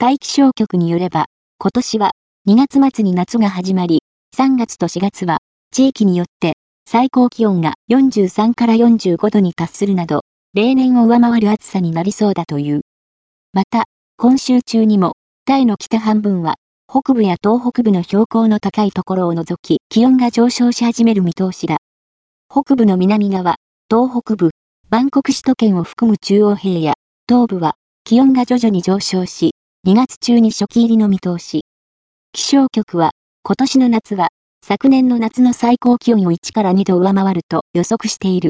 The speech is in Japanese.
タイ気象局によれば、今年は2月末に夏が始まり、3月と4月は地域によって最高気温が43から45度に達するなど、例年を上回る暑さになりそうだという。また、今週中にも、タイの北半分は、北部や東北部の標高の高いところを除き、気温が上昇し始める見通しだ。北部の南側、東北部、バンコク首都圏を含む中央平野、東部は、気温が徐々に上昇し、2月中に初期入りの見通し。気象局は、今年の夏は、昨年の夏の最高気温を1から2度上回ると予測している。